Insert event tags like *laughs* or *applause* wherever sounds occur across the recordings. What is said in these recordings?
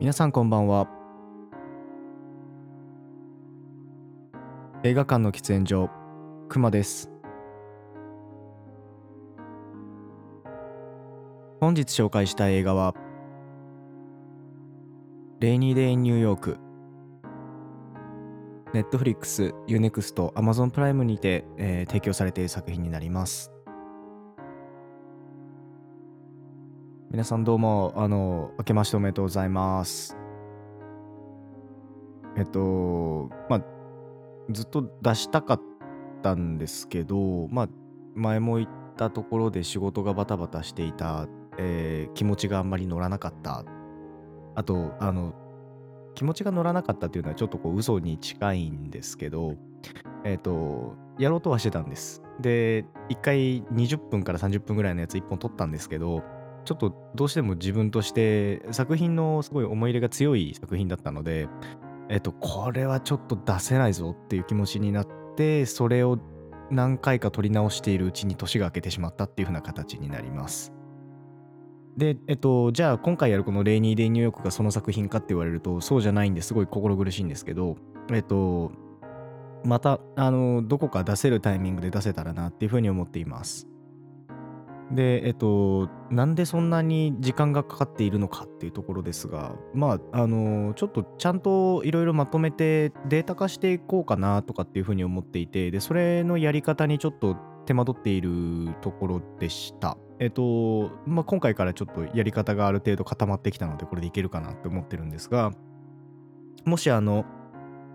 皆さんこんばんは。映画館の喫煙所くまです。本日紹介した映画はレイニーデインニューヨーク。 Netflix、U-NEXT、Amazon プライムにて、えー提供されている作品になります。皆さんどうも、あの、明けましておめでとうございます。えっと、まあ、ずっと出したかったんですけど、まあ、前も言ったところで仕事がバタバタしていた、えー気持ちがあんまり乗らなかった。あと、あの、気持ちが乗らなかったっていうのはちょっとこう嘘に近いんですけど、えっ、と、やろうとはしてたんです。で、1回20分から30分ぐらいのやつ1本撮ったんですけど、ちょっとどうしても自分として作品のすごい思い入れが強い作品だったので、えっ、と、これはちょっと出せないぞっていう気持ちになって、それを何回か撮り直しているうちに年が明けてしまったっていう風な形になります。で、えっと、じゃあ今回やるこのレイニー・デイ・ニューヨークがその作品かって言われるとそうじゃないんですごい心苦しいんですけど、えっと、また、あの、どこか出せるタイミングで出せたらなっていうふうに思っています。で、えっと、なんでそんなに時間がかかっているのかっていうところですが、まあ、あの、ちょっとちゃんといろいろまとめてデータ化していこうかなとかっていうふうに思っていて、で、それのやり方にちょっと手間取っているところでした。えっと、まあ、今回からちょっとやり方がある程度固まってきたので、これでいけるかなって思ってるんですが、もしあの、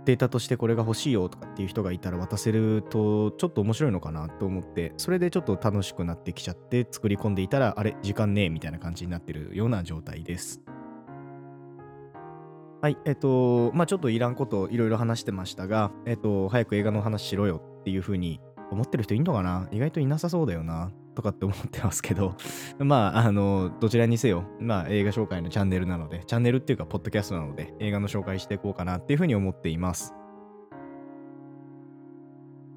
データとしてこれが欲しいよとかっていう人がいたら渡せるとちょっと面白いのかなと思ってそれでちょっと楽しくなってきちゃって作り込んでいたらあれ時間ねえみたいな感じになってるような状態です。はいえっとまあちょっといらんこといろいろ話してましたがえっと早く映画の話しろよっていう風に思ってる人いんのかな？意外といなさそうだよな。とかって思ってますけど *laughs* まああのどちらにせよまあ映画紹介のチャンネルなのでチャンネルっていうかポッドキャストなので映画の紹介していこうかなっていう風に思っています。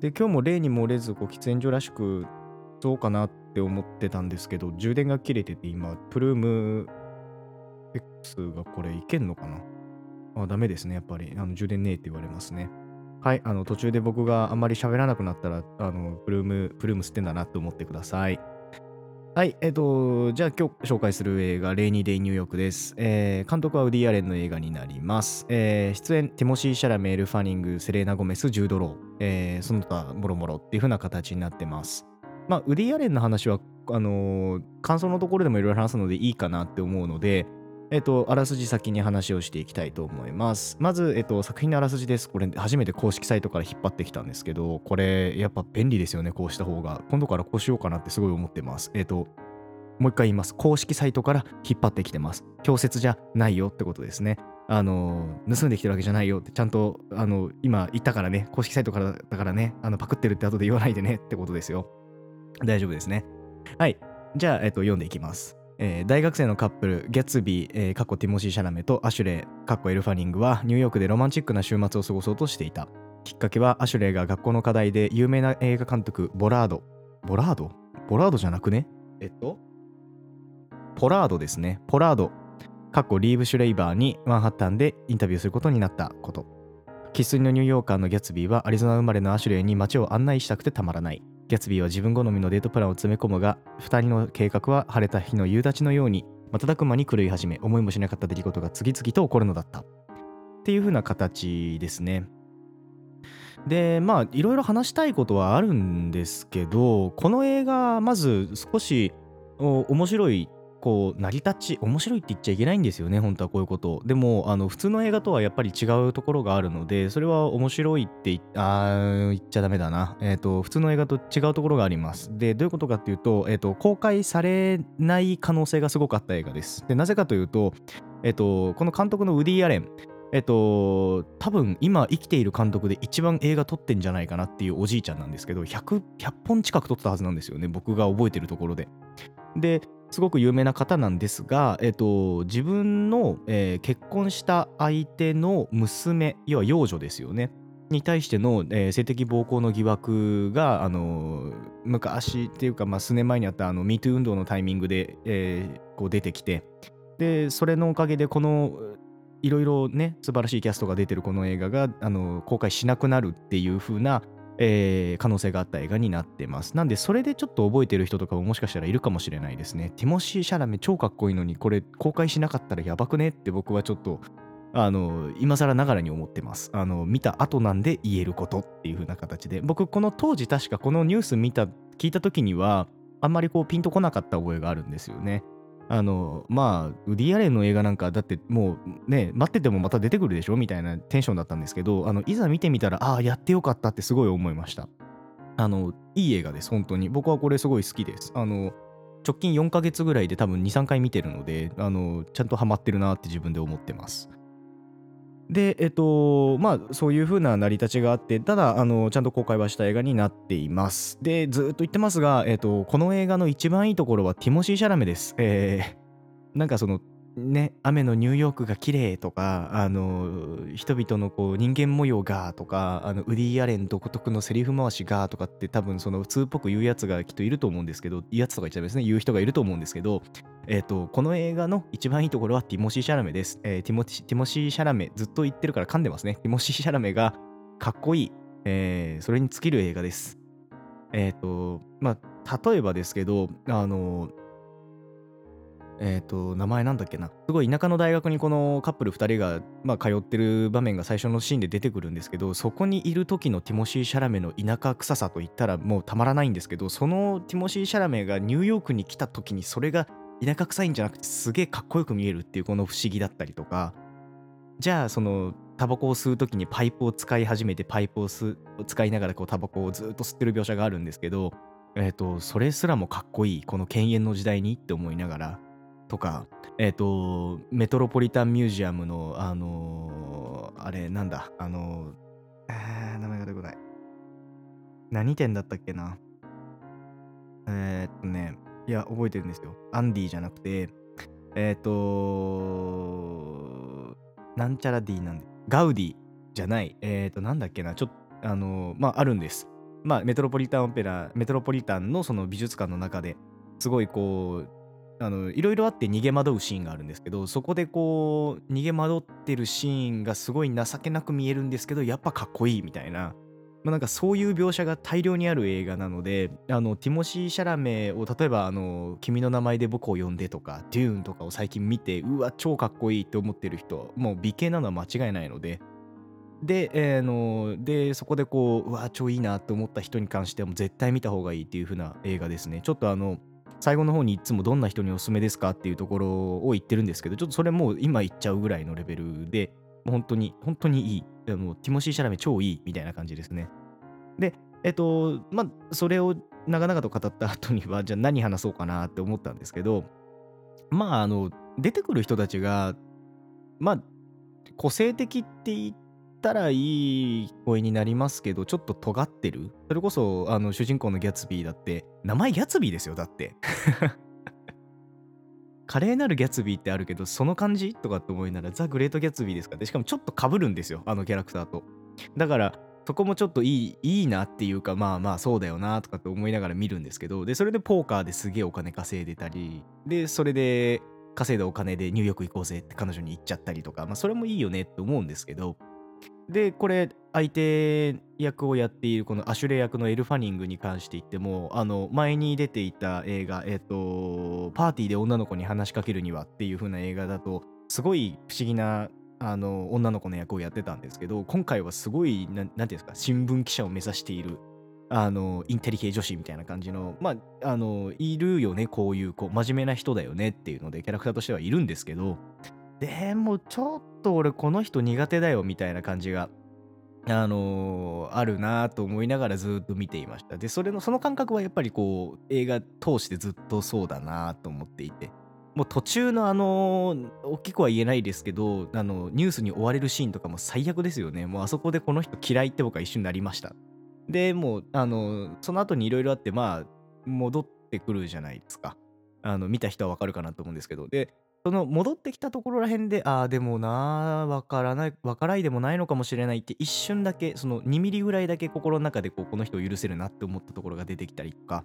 で今日も例に漏れずこう喫煙所らしくどうかなって思ってたんですけど充電が切れてて今プルーム X がこれいけんのかな？あダメですねやっぱり。あの充電ねえって言われますね。はいあの途中で僕があんまり喋らなくなったらあの Ploom Ploom 吸ってんだなって思ってくださいはい、えっ、と、じゃあ今日紹介する映画、レイニー・デイ・ニューヨークです。えー監督はウディ・アレンの映画になります。えー出演、ティモシー・シャラメ、エル・ファニング、セレーナ・ゴメス、ジュード・ロー、えーその他、もろもろっていう風な形になってます。まあ、ウディ・アレンの話は、あのー感想のところでもいろいろ話すのでいいかなって思うので、えっ、と、あらすじ先に話をしていきたいと思います。まず、えっ、と、作品のあらすじです。これ、初めて公式サイトから引っ張ってきたんですけど、これ、やっぱ便利ですよね、こうした方が。今度からこうしようかなってすごい思ってます。えっ、と、もう一回言います。公式サイトから引っ張ってきてます。強説じゃないよってことですね。あの、盗んできてるわけじゃないよって、ちゃんと、あの、今言ったからね、公式サイトからだからね、あの、パクってるって後で言わないでねってことですよ。大丈夫ですね。はい。じゃあ、えっと、読んでいきます。えー大学生のカップル、ギャツビー、えー、かっこティモシー・シャラメとアシュレイ、かっこエル・ファニングはニューヨークでロマンチックな週末を過ごそうとしていた。きっかけはアシュレイが学校の課題で有名な映画監督、ボラード。ボラードボラードじゃなくね？えっと？ポラードですね。ポラード、かっこリーヴ・シュレイバーにマンハッタンでインタビューすることになったこと。生粋のニューヨーカーのギャツビーはアリゾナ生まれのアシュレイに街を案内したくてたまらない。ギャツビーは自分好みのデートプランを詰め込むが、2人の計画は晴れた日の夕立のように瞬く間に狂い始め、思いもしなかった出来事が次々と起こるのだった。っていう風な形ですね。で、まあ、いろいろ話したいことはあるんですけど、この映画、まず少し面白いこう成り立ち面白いって言っちゃいけないんですよね本当はこういうこと。でもあの普通の映画とはやっぱり違うところがあるのでそれは面白いって言あ言っちゃダメだな。えっ、と普通の映画と違うところがあります。でどういうことかっていうと,、えー、と公開されない可能性がすごくあった映画です。でなぜかというとえっ、とこの監督のウディ・アレンえっと、多分今生きている監督で一番映画撮ってんじゃないかなっていうおじいちゃんなんですけど 100, 100本近く撮ったはずなんですよね僕が覚えてるところで。ですごく有名な方なんですが、えっと、自分の、えー結婚した相手の娘要は養女ですよね。に対しての、えー性的暴行の疑惑が、あのー昔っていうか、まあ、数年前にあったあの MeToo 運動のタイミングで、えーこう出てきてでそれのおかげでこのいろいろね、素晴らしいキャストが出てるこの映画が、あの、公開しなくなるっていう風な、えー可能性があった映画になってます。なんで、それでちょっと覚えてる人とかももしかしたらいるかもしれないですね。ティモシー・シャラメ超かっこいいのに、これ公開しなかったらやばくねって僕はちょっと、あの、今更ながらに思ってます。あの、見た後なんで言えることっていう風な形で。僕、この当時確かこのニュース見た、聞いた時には、あんまりこうピンとこなかった覚えがあるんですよね。あの、まあ、ウディ・アレンの映画なんか、だってもうね、待っててもまた出てくるでしょみたいなテンションだったんですけど、あの、いざ見てみたら、ああ、やってよかったってすごい思いました。あの、いい映画です、本当に。僕はこれすごい好きです。あの、直近4ヶ月ぐらいで多分2、3回見てるので、あの、ちゃんとハマってるなって自分で思ってます。で、えっと、まあ、そういう風な成り立ちがあって、ただ、あの、ちゃんと公開はした映画になっています。で、ずっと言ってますが、えっと、この映画の一番いいところはティモシー・シャラメです。えー、なんかその、ね、雨のニューヨークが綺麗とか、あの、人々のこう人間模様がとか、あの、ウディ・アレン独特のセリフ回しがとかって多分その普通っぽく言うやつがきっといると思うんですけど、いいやつとか言っちゃいますね、言う人がいると思うんですけど、えっ、と、この映画の一番いいところはティモシー・シャラメです。えーティモティティモシー・シャラメ、ずっと言ってるから噛んでますね。ティモシー・シャラメがかっこいい、えーそれに尽きる映画です。えっ、と、まあ、例えばですけど、あの、えっ、と、名前なんだっけな？すごい田舎の大学にこのカップル2人が、まあ、通ってる場面が最初のシーンで出てくるんですけど、そこにいる時のティモシー・シャラメの田舎臭さと言ったらもうたまらないんですけど、そのティモシー・シャラメがニューヨークに来た時にそれが田舎臭いんじゃなくてすげえかっこよく見えるっていうこの不思議だったりとか、じゃあそのタバコを吸う時にパイプを使い始めてパイプを使いながらこうタバコをずっと吸ってる描写があるんですけど、えっ、と、それすらもかっこいい、この犬猿の時代にって思いながら、とか、えっ、と、メトロポリタンミュージアムの、あのーあれ、なんだ、あのー、えー名前が出てこない。何店だったっけなえっとね、いや、覚えてるんですよ。アンディじゃなくて、えっと、なんちゃら D なんで、ガウディじゃない、えっと、なんだっけな、ちょっと、あのまあ、あるんです。まあ、メトロポリタンオペラ、メトロポリタンのその美術館の中ですごいこう、あのいろいろあって逃げ惑うシーンがあるんですけどそこでこう逃げ惑ってるシーンがすごい情けなく見えるんですけどやっぱかっこいいみたいな、まあ、なんかそういう描写が大量にある映画なのであのティモシー・シャラメを例えばあの「君の名前で僕を呼んで」とか「デューン」とかを最近見てうわ超かっこいいって思ってる人もう美形なのは間違いないので。で,、えーのでそこでこううわ超いいなって思った人に関してはも絶対見た方がいいっていう風な映画ですね。ちょっとあの最後の方にいつもどんな人におすすめですかっていうところを言ってるんですけど、ちょっとそれもう今言っちゃうぐらいのレベルで、もう本当に、本当にいい。あのティモシー・シャラメ超いいみたいな感じですね。で、えっと、まあ、それを長々と語った後には、じゃあ何話そうかなって思ったんですけど、まあ、あの、出てくる人たちが、まあ、個性的って言ってたらいい声になりますけど、ちょっと尖ってる？それこそ、あの、主人公のギャツビーだって、名前ギャツビーですよ、だって。*laughs* 華麗なるギャツビーってあるけど、その感じ？とかって思いながら、ザ・グレート・ギャツビーですかで、しかもちょっと被るんですよ、あのキャラクターと。だから、そこもちょっといい、いいなっていうか、まあまあそうだよなとかって思いながら見るんですけど、で、それでポーカーですげえお金稼いでたり、で、それで稼いだお金でニューヨーク行こうぜって彼女に言っちゃったりとか、まあそれもいいよねって思うんですけど、で、これ、相手役をやっているこのアシュレ役のエル・ファニングに関して言っても、あの、前に出ていた映画、えっ、と、パーティーで女の子に話しかけるにはっていう風な映画だと、すごい不思議な、あの、女の子の役をやってたんですけど、今回はすごい、なんなんていうんですか、新聞記者を目指している、あの、インテリ系女子みたいな感じの、まあ、あの、いるよね、こういう、こう、真面目な人だよねっていうので、キャラクターとしてはいるんですけど、でも、ちょっと俺、この人苦手だよみたいな感じが、あのーあるなと思いながらずっと見ていました。で、それの、その感覚はやっぱりこう、映画通してずっとそうだなと思っていて。もう途中のあのー大きくは言えないですけど、あの、ニュースに追われるシーンとかも最悪ですよね。もうあそこでこの人嫌いって僕は一瞬なりました。で、もう、あの、その後にいろいろあって、まあ、戻ってくるじゃないですか。あの、見た人はわかるかなと思うんですけど。で、その戻ってきたところら辺で、ああ、でもなー、わからない、わからいでもないのかもしれないって一瞬だけ、その2ミリぐらいだけ心の中でこうこの人を許せるなって思ったところが出てきたりとか、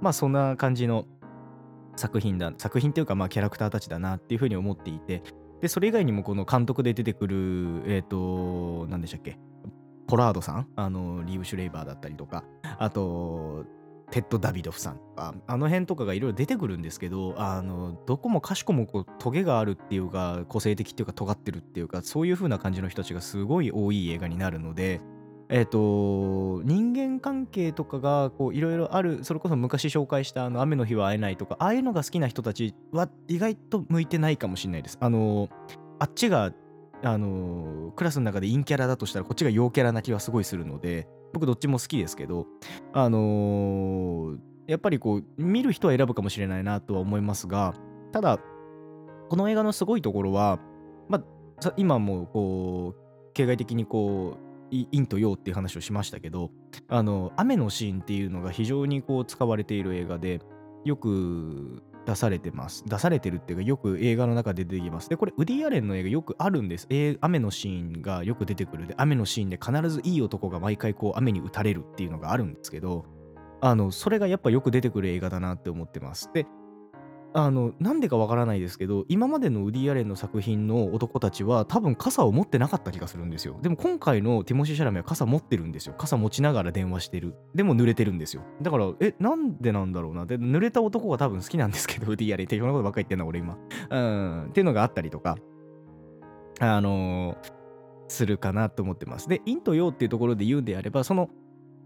まあそんな感じの作品だ、作品っていうかまあキャラクターたちだなっていうふうに思っていて、で、それ以外にもこの監督で出てくる、えっ、と、何でしたっけポラードさんあの、リーブ・シュレイバーだったりとか、あと、テッド・ダビドフさんとか、あの辺とかがいろいろ出てくるんですけど、あの、どこもかしこもこう、トゲがあるっていうか、個性的っていうか、尖ってるっていうか、そういう風な感じの人たちがすごい多い映画になるので、えっ、と、人間関係とかが、いろいろある、それこそ昔紹介した、あの、雨の日は会えないとか、ああいうのが好きな人たちは意外と向いてないかもしれないです。あの、あっちが、あの、クラスの中で陰キャラだとしたら、こっちが陽キャラな気はすごいするので、僕どっちも好きですけど、あのやっぱりこう、見る人は選ぶかもしれないなとは思いますが、ただ、この映画のすごいところは、まあ、今もこう、形骸的にこう、陰と陽っていう話をしましたけどあの雨のシーンっていうのが非常にこう使われている映画でよく出されてます。出されてるっていうか、よく映画の中で出てきます。で、これ、ウディ・アレンの映画よくあるんです。雨のシーンがよく出てくるで、雨のシーンで必ずいい男が毎回こう雨に打たれるっていうのがあるんですけど、あの、それがやっぱよく出てくる映画だなって思ってます。で、あの、なんでかわからないですけど、今までのウディ・アレンの作品の男たちは多分傘を持ってなかった気がするんですよ。でも今回のティモシー・シャラメは傘持ってるんですよ。傘持ちながら電話してる。でも濡れてるんですよ。だから、え、なんでなんだろうな。で、濡れた男が多分好きなんですけど、ウディ・アレン適当なことばっかり言ってんな、俺今。うん、っていうのがあったりとか、あのー、するかなと思ってます。で、陰と陽っていうところで言うんであれば、その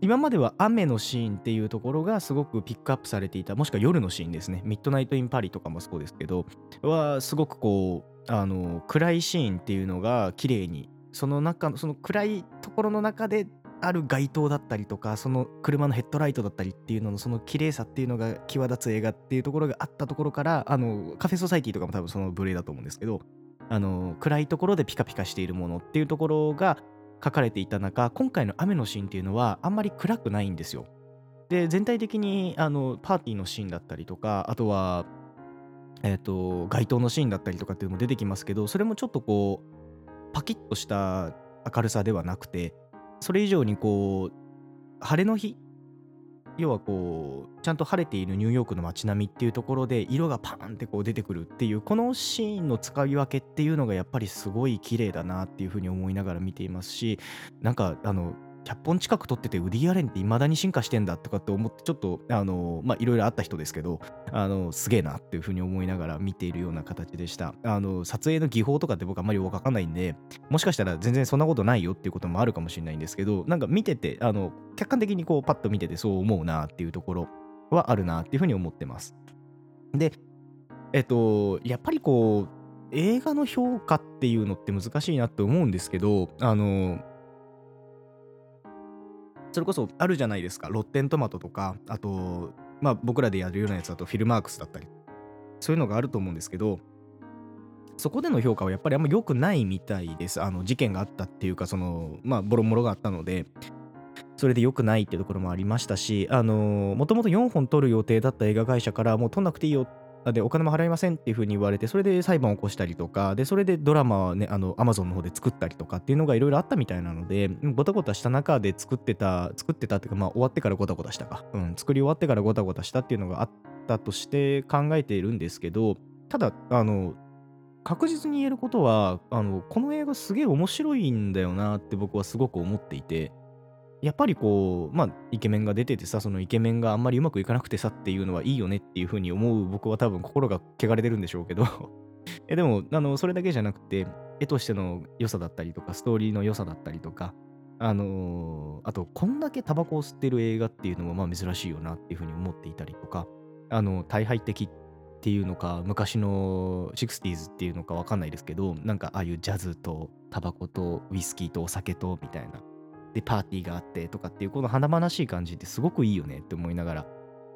今までは雨のシーンっていうところがすごくピックアップされていたもしくは夜のシーンですね。ミッドナイト・イン・パリとかもそうですけどはすごくこうあの暗いシーンっていうのが綺麗にその中のその暗いところの中である街灯だったりとかその車のヘッドライトだったりっていうののその綺麗さっていうのが際立つ映画っていうところがあったところからあのカフェソサイティとかも多分その部類だと思うんですけどあの暗いところでピカピカしているものっていうところが書かれていた中今回の雨のシーンっていうのはあんまり暗くないんですよ。で全体的にあのパーティーのシーンだったりとかあとは、えーと、街灯のシーンだったりとかっていうのも出てきますけどそれもちょっとこうパキッとした明るさではなくてそれ以上にこう晴れの日要はこうちゃんと晴れているニューヨークの街並みっていうところで色がパーンってこう出てくるっていうこのシーンの使い分けっていうのがやっぱりすごい綺麗だなっていうふうに思いながら見ていますしなんかあの100本近く撮っててウディ・アレンって未だに進化してんだとかって思ってちょっとあのまあいろいろあった人ですけどあのすげえなっていうふうに思いながら見ているような形でした。あの撮影の技法とかって僕あんまり分かんないんでもしかしたら全然そんなことないよっていうこともあるかもしれないんですけどなんか見ててあの客観的にこうパッと見ててそう思うなっていうところはあるなっていうふうに思ってます。でえっとやっぱりこう映画の評価っていうのって難しいなって思うんですけどあのそれこそあるじゃないですか。ロッテントマトとかあとまあ僕らでやるようなやつだとフィルマークスだったり。そういうのがあると思うんですけどそこでの評価はやっぱりあんま良くないみたいです。あの事件があったっていうかそのまあボロボロがあったのでそれで良くないっていうところもありましたしあのもともと4本撮る予定だった映画会社からもう撮んなくていいよってで、お金も払いませんっていうふうに言われて、それで裁判を起こしたりとか、で、それでドラマはね、あの、アマゾンの方で作ったりとかっていうのがいろいろあったみたいなので、ごたごたした中で作ってた、作ってたっていうか、まあ、終わってからごたごたしたか。うん、作り終わってからごたごたしたっていうのがあったとして考えているんですけど、ただ、あの、確実に言えることは、あの、この映画すげえ面白いんだよなって僕はすごく思っていて、やっぱりこう、まあ、イケメンが出ててさ、そのイケメンがあんまりうまくいかなくてさっていうのはいいよねっていうふうに思う僕は多分心が汚れてるんでしょうけど。*laughs* えでも、あの、それだけじゃなくて、絵としての良さだったりとか、ストーリーの良さだったりとか、あのー、あと、こんだけタバコを吸ってる映画っていうのもまあ珍しいよなっていうふうに思っていたりとか、あの、大敗的っていうのか、昔の 60s っていうのかわかんないですけど、なんかああいうジャズとタバコとウイスキーとお酒とみたいな、でパーティーがあってとかっていうこの華々しい感じってすごくいいよねって思いながら、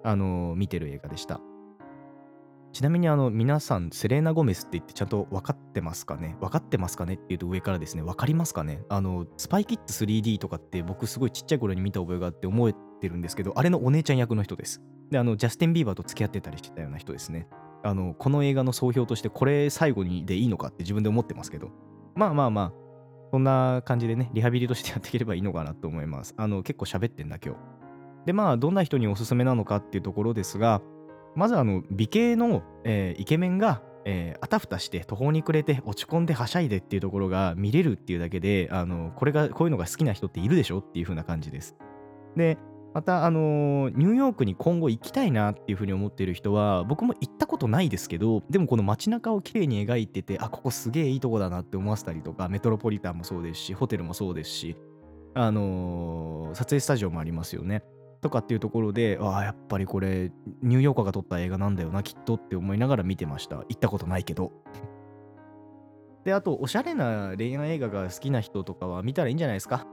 あの、見てる映画でした。ちなみにあの皆さんセレーナ・ゴメスって言ってちゃんと分かってますかね？分かってますかねって言うと上からですね分かりますかね？あのスパイキッズ 3D とかって僕すごいちっちゃい頃に見た覚えがあって思えてるんですけどあれのお姉ちゃん役の人です。であのジャスティン・ビーバーと付き合ってたりしてたような人です。ねあのこの映画の総評としてこれ最後にでいいのかって自分で思ってますけど。まあまあまあそんな感じでね、リハビリとしてやっていければいいのかなと思います。あの、結構喋ってんだ、今日。で、まあ、どんな人におすすめなのかっていうところですが、まず、あの、美形の、えー、イケメンが、えー、あたふたして途方に暮れて落ち込んではしゃいでっていうところが見れるっていうだけで、あの、これが、こういうのが好きな人っているでしょっていう風な感じです。で、また、あの、ニューヨークに今後行きたいなっていう風に思っている人は、僕も行ったことないですけど、でもこの街中を綺麗に描いてて、あ、ここすげえいいとこだなって思わせたりとか、メトロポリタンもそうですし、ホテルもそうですし、あの、撮影スタジオもありますよね。とかっていうところで、ああ、やっぱりこれ、ニューヨーカーが撮った映画なんだよな、きっとって思いながら見てました。行ったことないけど。で、あと、おしゃれな恋愛映画が好きな人とかは見たらいいんじゃないですか？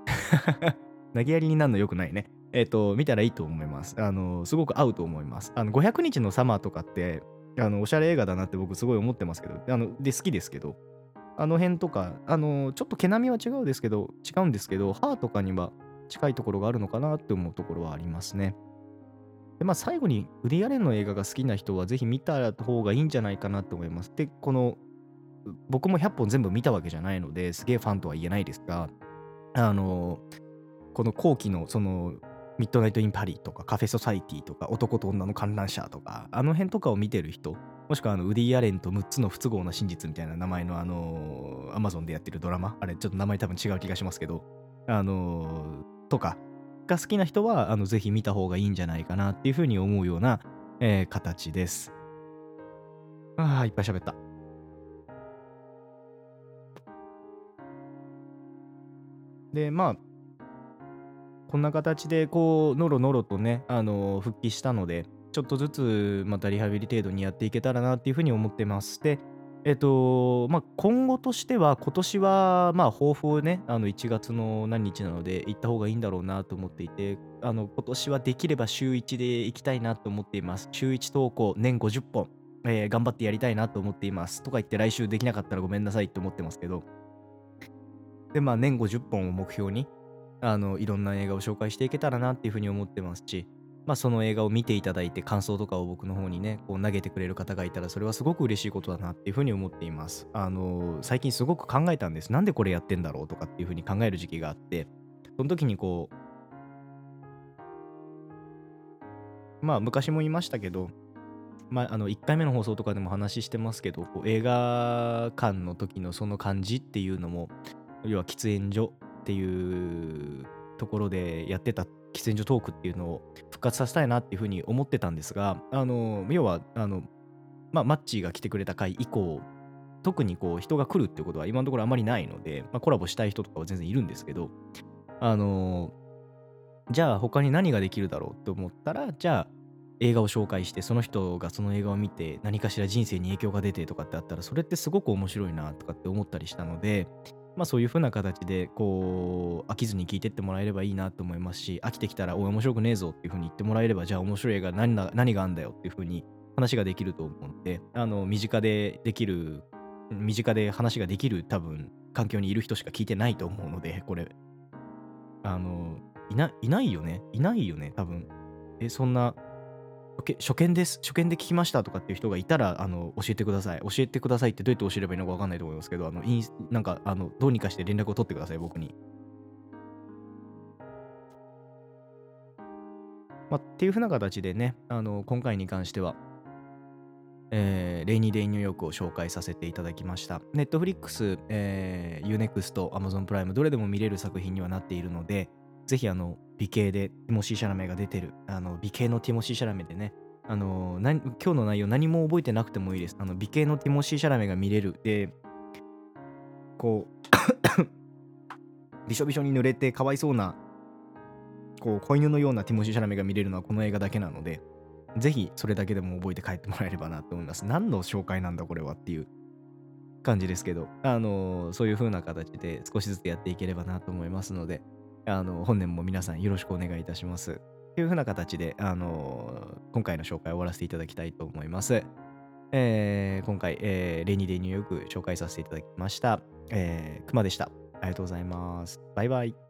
*laughs* 投げやりになるのよくないね。えっ、と、見たらいいと思います。あの、すごく合うと思います。あの、500日のサマーとかって、あの、おしゃれ映画だなって僕すごい思ってますけど、あの、で、好きですけど、あの辺とか、あの、ちょっと毛並みは違うですけど、違うんですけど、歯とかには近いところがあるのかなって思うところはありますね。で、まあ最後にウディアレンの映画が好きな人はぜひ見た方がいいんじゃないかなと思います。で、この僕も100本全部見たわけじゃないのですげえファンとは言えないですが、あの、この後期のそのミッドナイト・イン・パリとかカフェ・ソサイティとか男と女の観覧車とかあの辺とかを見てる人もしくはあのウディ・アレンと6つの不都合な真実みたいな名前のあのアマゾンでやってるドラマあれちょっと名前多分違う気がしますけどあのとかが好きな人は、あの、ぜひ見た方がいいんじゃないかなっていうふうに思うような、えー、形です。ああ、いっぱい喋った。で、まあ、こんな形で、こう、のろのろとね、あの復帰したので、ちょっとずつまたリハビリ程度にやっていけたらなっていうふうに思ってます。で、えっと、まあ、今後としては、今年は、まあ、抱負をね、あの、1月の何日なので、行った方がいいんだろうなと思っていて、あの、今年はできれば週1で行きたいなと思っています。週1投稿、年50本、えー、頑張ってやりたいなと思っています。とか言って来週できなかったらごめんなさいって思ってますけど。で、まあ、年50本を目標に、あの、いろんな映画を紹介していけたらなっていうふうに思ってますし、まあ、その映画を見ていただいて感想とかを僕の方にね、こう投げてくれる方がいたら、それはすごく嬉しいことだなっていうふうに思っています。あの、最近すごく考えたんです。なんでこれやってんだろうとかっていうふうに考える時期があって、その時にこう、まあ昔も言いましたけど、まあ、あの1回目の放送とかでも話してますけどこう映画館の時のその感じっていうのも要は喫煙所っていうところでやってた喫煙所トークっていうのを復活させたいなっていうふうに思ってたんですが、あの、要は、あの、まあ、マッチーが来てくれた回以降、特にこう人が来るってことは今のところあまりないので、まあ、コラボしたい人とかは全然いるんですけど、あのじゃあ他に何ができるだろうって思ったら、じゃあ映画を紹介して、その人がその映画を見て何かしら人生に影響が出てとかってあったら、それってすごく面白いなとかって思ったりしたので、まあそういう風な形で、こう、飽きずに聞いてってもらえればいいなと思いますし、飽きてきたら、おい、面白くねえぞっていう風に言ってもらえれば、じゃあ面白い映画何何があんだよっていう風に話ができると思うので、あの、身近でできる、身近で話ができる多分、環境にいる人しか聞いてないと思うので、これ、あの、いな、いないよね？いないよね多分。え、そんな、初見です。初見で聞きましたとかっていう人がいたら、あの、教えてください。教えてくださいってどうやって教えればいいのかわかんないと思いますけど、あの、インなんか、あの、どうにかして連絡を取ってください、僕に。まあ、っていうふうな形でね、あの、今回に関しては、えー、レイニーデイニューヨークを紹介させていただきました。ネットフリックス、えー、 U-NEXT、Amazon プライム、どれでも見れる作品にはなっているので、ぜひあの、美形でティモシー・シャラメが出てる、あの、美形のティモシー・シャラメでね、あのな、今日の内容何も覚えてなくてもいいです。あの、美形のティモシー・シャラメが見れる。で、こう *coughs* びしょびしょに濡れてかわいそうな、こう、子犬のようなティモシー・シャラメが見れるのはこの映画だけなので、ぜひそれだけでも覚えて帰ってもらえればなと思います。何の紹介なんだこれはっていう感じですけど、あのそういう風な形で少しずつやっていければなと思いますので、あの、本年も皆さんよろしくお願いいたします。というふうな形で、あの今回の紹介を終わらせていただきたいと思います。えー、今回、えー、レニーデニューヨーク紹介させていただきました。えー、熊でした。ありがとうございます。バイバイ。